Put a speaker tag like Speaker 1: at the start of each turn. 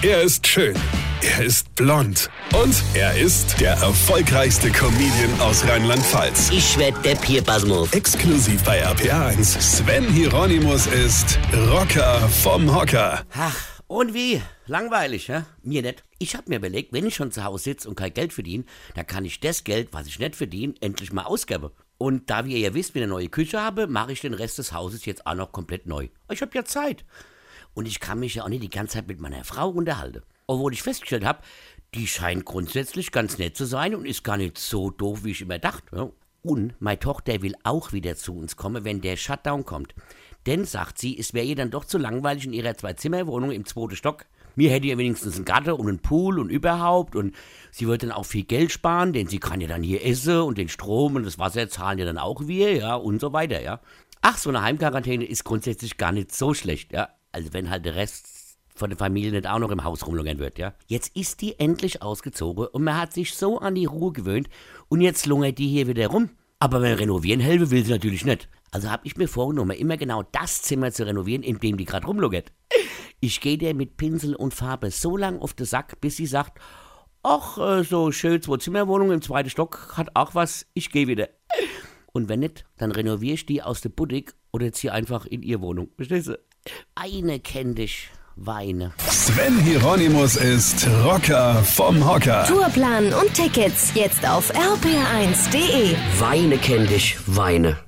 Speaker 1: Er ist schön. Er ist blond. Und er ist der erfolgreichste Comedian aus Rheinland-Pfalz.
Speaker 2: Ich werd der Pierpasmus.
Speaker 1: Exklusiv bei RPA1. Sven Hieronymus ist Rocker vom Hocker.
Speaker 2: Ach, und wie? Langweilig, hä? Mir nicht. Ich hab mir überlegt, wenn ich schon zu Hause sitze und kein Geld verdiene, dann kann ich das Geld, was ich nicht verdiene, endlich mal ausgeben. Und da wir ja wisst, wie eine neue Küche habe, mache ich den Rest des Hauses jetzt auch noch komplett neu. Ich hab ja Zeit. Und ich kann mich ja auch nicht die ganze Zeit mit meiner Frau unterhalten. Obwohl ich festgestellt habe, die scheint grundsätzlich ganz nett zu sein und ist gar nicht so doof, wie ich immer dachte. Ja. Und meine Tochter will auch wieder zu uns kommen, wenn der Shutdown kommt. Denn, sagt sie, es wäre ihr dann doch zu langweilig in ihrer Zwei-Zimmer-Wohnung im zweiten Stock. Mir hätte ihr wenigstens einen Garten und einen Pool und überhaupt. Und sie würde dann auch viel Geld sparen, denn sie kann ja dann hier essen und den Strom und das Wasser zahlen ja dann auch wir, ja, und so weiter, ja. Ach, so eine Heimquarantäne ist grundsätzlich gar nicht so schlecht, ja. Also wenn halt der Rest von der Familie nicht auch noch im Haus rumlungern wird, ja. Jetzt ist die endlich ausgezogen und man hat sich so an die Ruhe gewöhnt und jetzt lungert die hier wieder rum. Aber beim Renovieren helfen will sie natürlich nicht. Also habe ich mir vorgenommen, immer genau das Zimmer zu renovieren, in dem die gerade rumlungert. Ich gehe der mit Pinsel und Farbe so lang auf den Sack, bis sie sagt, ach, äh, so schön Zwei-Zimmer-Wohnung im zweiten Stock hat auch was, ich gehe wieder. Und wenn nicht, dann renoviere ich die aus der Boutique oder ziehe einfach in ihr Wohnung. Verstehst du? Eine kenn dich, Weine.
Speaker 1: Sven Hieronymus ist Rocker vom Hocker.
Speaker 3: Tourplan und Tickets jetzt auf rpr1.de.
Speaker 2: Weine kenn dich, Weine.